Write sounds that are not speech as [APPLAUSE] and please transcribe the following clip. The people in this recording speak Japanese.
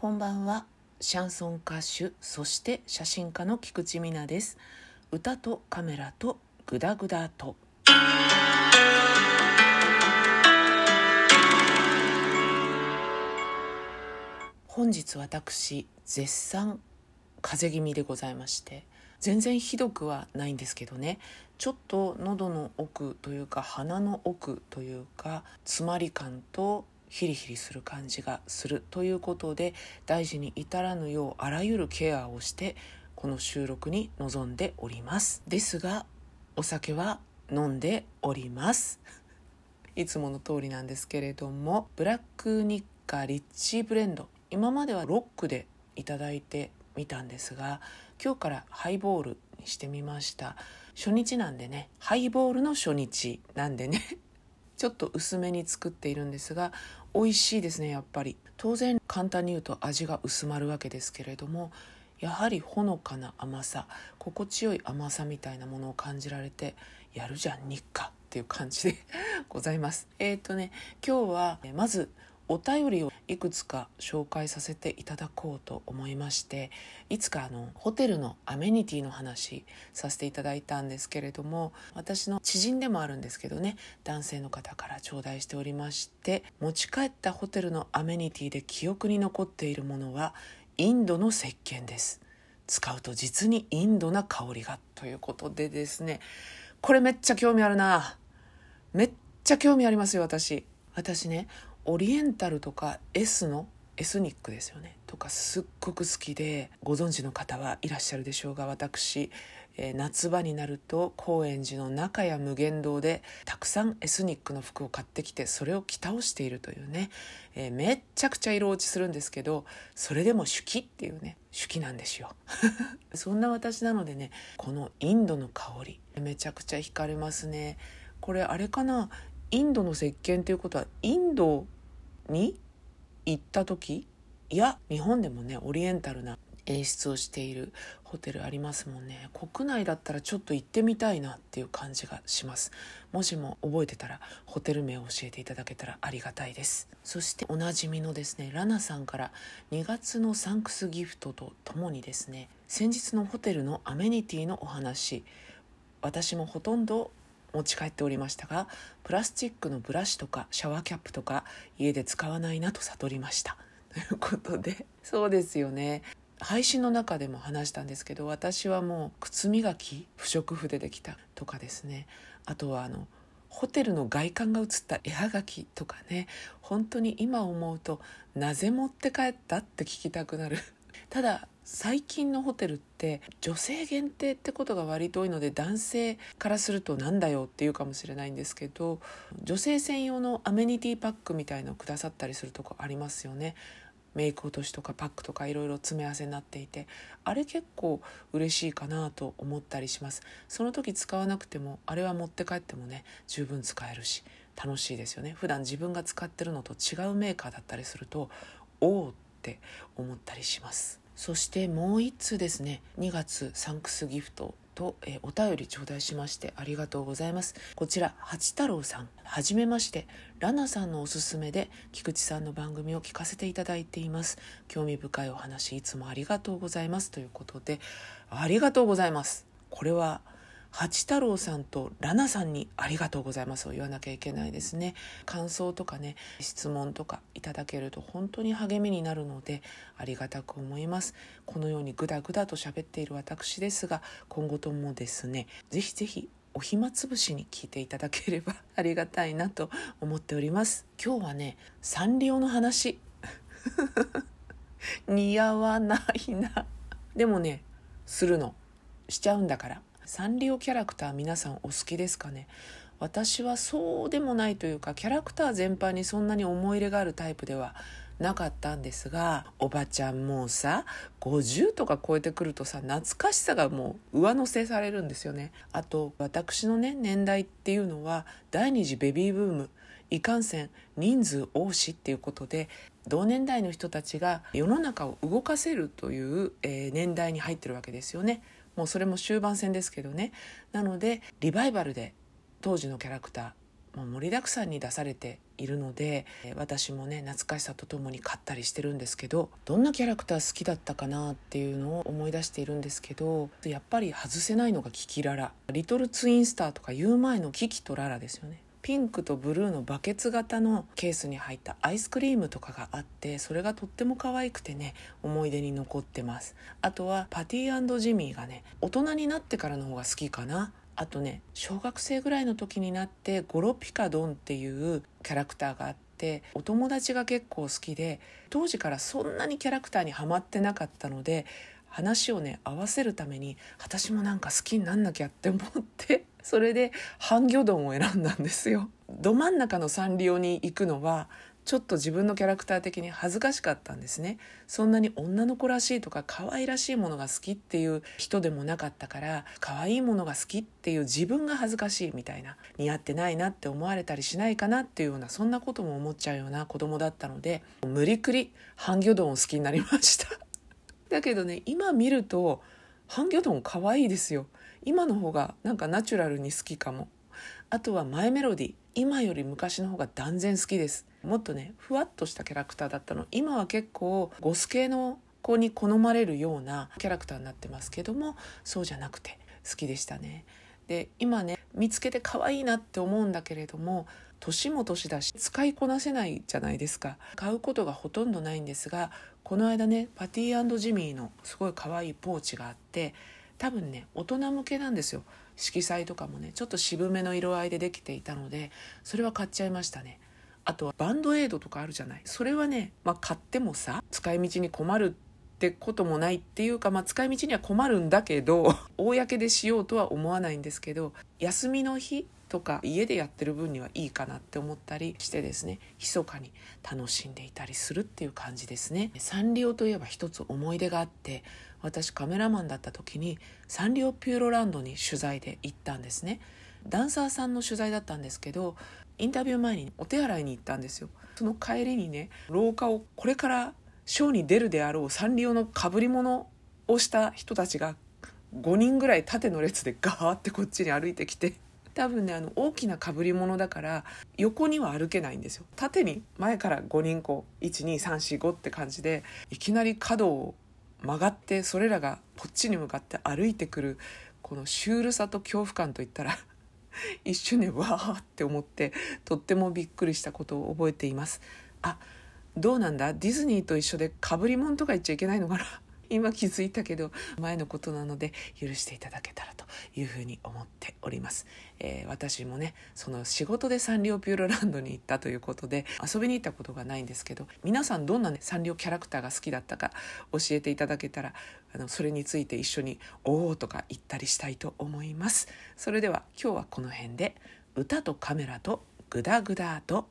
こんばんは。シャンソン歌手そして写真家の菊池美奈です。歌とカメラとグダグダと。本日私絶賛風邪気味でございまして全然ひどくはないんですけどね。ちょっと喉の奥というか鼻の奥というか詰まり感とヒリヒリする感じがするということで大事に至らぬようあらゆるケアをしてこの収録に臨んでおります。ですがお酒は飲んでおります。[LAUGHS] いつもの通りなんですけれどもブラックニッカリッチブレンド。今まではロックでいただいてみたんですが今日からハイボールにしてみました。初日なんでねハイボールの初日なんでね。ちょっと薄めに作っているんですが美味しいですねやっぱり。当然簡単に言うと味が薄まるわけですけれどもやはりほのかな甘さ心地よい甘さみたいなものを感じられてやるじゃん日課っていう感じでございます。えっ、ー、とね今日はまずお便りをいくつか紹介させていただこうと思いましていつかあのホテルのアメニティの話させていただいたんですけれども私の知人でもあるんですけどね男性の方から頂戴しておりまして持ち帰ったホテルのアメニティで記憶に残っているものはインドの石鹸です。使うと実にインドな香りがということでですね。これめっちゃ興味あるな。めっちゃ興味ありますよ私。私ねオリエンタルとか S のエスニックですよね。とかすっごく好きでご存知の方はいらっしゃるでしょうが私、えー、夏場になると高円寺の中や無限堂でたくさんエスニックの服を買ってきてそれを着倒しているというね、えー、めっちゃくちゃ色落ちするんですけどそれでも手記っていうね手記なんですよ。[LAUGHS] そんな私なのでねこのインドの香りめちゃくちゃ惹かれますね。これあれかな？インドの石鹸ということはインドに行った時？いや日本でもねオリエンタルな演出をしているホテルありますもんね。国内だったらちょっと行ってみたいなっていう感じがします。もしも覚えてたらホテル名を教えていただけたらありがたいです。そしておなじみのですねラナさんから2月のサンクスギフトとともにですね先日のホテルのアメニティのお話私もほとんど持ち帰っておりましたがプラスチックのブラシとかシャワーキャップとか家で使わないなと悟りました。ということでそうですよね。配信の中でも話したんですけど私はもう靴磨き不織布でできたとかですね。あとはあのホテルの外観が写った絵はがきとかね。本当に今思うとなぜ持って帰ったって聞きたくなる。ただ最近のホテルって女性限定ってことが割と多いので男性からするとなんだよっていうかもしれないんですけど女性専用のアメニティパックみたいのをくださったりするとこありますよね。メイク落としとかパックとかいろいろ詰め合わせになっていて。あれ結構嬉しいかなと思ったりします。その時使わなくてもあれは持って帰ってもね十分使えるし楽しいですよね。普段自分が使ってるのと違うメーカーだったりするとおおって思ったりします。そしてもう一通ですね。2月サンクスギフトと、え、お便り頂戴しましてありがとうございます。こちら八太郎さん。はじめまして。ラナさんのおすすめで菊池さんの番組を聞かせていただいています。興味深いお話いつもありがとうございます。ということでありがとうございます。これは八太郎さんとラナさんにありがとうございますを言わなきゃいけないですね。感想とかね質問とかいただけると本当に励みになるのでありがたく思います。このようにグダグダと喋っている私ですが今後ともですねぜひぜひお暇つぶしに聞いていただければ [LAUGHS] ありがたいなと思っております。今日はねサンリオの話。[LAUGHS] 似合わないな。でもねするの。しちゃうんだから。サンリオキャラクター皆さんお好きですかね？私はそうでもないというかキャラクター全般にそんなに思い入れがあるタイプではなかったんですがおばちゃんもうさ50とか超えてくるとさ懐かしさがもう上乗せされるんですよねあと私のね年代っていうのは第二次ベビーブームいかんせん人数多しっていうことで同年代の人たちが世の中を動かせるという、えー、年代に入ってるわけですよね。もうそれも終盤戦ですけどね。なのでリバイバルで当時のキャラクターもう盛りだくさんに出されているので私もね懐かしさとともに買ったりしてるんですけどどんなキャラクター好きだったかなっていうのを思い出しているんですけどやっぱり外せないのがキキララ。リトルツインスターとか言う前のキキとララですよね。ピンクとブルーのバケツ型のケースに入ったアイスクリームとかがあってそれがとっても可愛くてね思い出に残ってます。あとはパティジミーがね大人になってからの方が好きかな。あとね小学生ぐらいの時になってゴロピカドンっていうキャラクターがあってお友達が結構好きで当時からそんなにキャラクターにはまってなかったので話をね合わせるために私もなんか好きになんなきゃって思ってそれで半魚丼を選んだんですよ。ど真ん中のサンリオに行くのはちょっと自分のキャラクター的に恥ずかしかったんですね。そんなに女の子らしいとか可愛らしいものが好きっていう人でもなかったから可愛いものが好きっていう自分が恥ずかしいみたいな似合ってないなって思われたりしないかなっていうようなそんなことも思っちゃうような子供だったので無理くり半魚丼を好きになりました。だけどね今見ると半魚丼可愛いですよ。今の方がなんかナチュラルに好きかも。あとはマイメロディ今より昔の方が断然好きです。もっとねふわっとしたキャラクターだったの。今は結構ゴス系の子に好まれるようなキャラクターになってますけどもそうじゃなくて好きでしたね。で今ね見つけて可愛いなって思うんだけれども年も年だし使いこなせないじゃないですか。買うことがほとんどないんですがこの間ねパティジミーのすごい可愛いポーチがあって多分ね大人向けなんですよ。色彩とかもねちょっと渋めの色合いでできていたのでそれは買っちゃいましたね。あとはバンドエイドとかあるじゃない。それはね、まあ、買ってもさ使い道に困るってこともないっていうか、まあ、使い道には困るんだけど [LAUGHS] 公でしようとは思わないんですけど休みの日とか家でやってる分にはいいかなって思ったりしてですね密かに楽しんでいたりするっていう感じですね。サンリオといえば一つ思い出があって私カメラマンだった時にサンリオピューロランドに取材で行ったんですね。ダンサーさんの取材だったんですけどインタビュー前にお手洗いに行ったんですよ。その帰りにね廊下をこれからショーに出るであろうサンリオのかぶり物をした人たちが5人ぐらい縦の列でガーってこっちに歩いてきて多分ねあの大きなかぶり物だから横には歩けないんですよ。縦に前から5人こう12345って感じでいきなり角を曲がってそれらがこっちに向かって歩いてくるこのシュールさと恐怖感といったら [LAUGHS] 一瞬ねわーって思ってとってもびっくりしたことを覚えています。あどうなんだ？ディズニーと一緒でかぶり物とか言っちゃいけないのかな？今気づいたけど前のことなので許していただけたらというふうに思っております、えー、私もねその仕事でサンリオピューロランドに行ったということで遊びに行ったことがないんですけど皆さんどんなねサンリオキャラクターが好きだったか教えていただけたらあのそれについて一緒に「おお」とか言ったりしたいと思います。それでは今日はこの辺で歌とカメラとグダグダと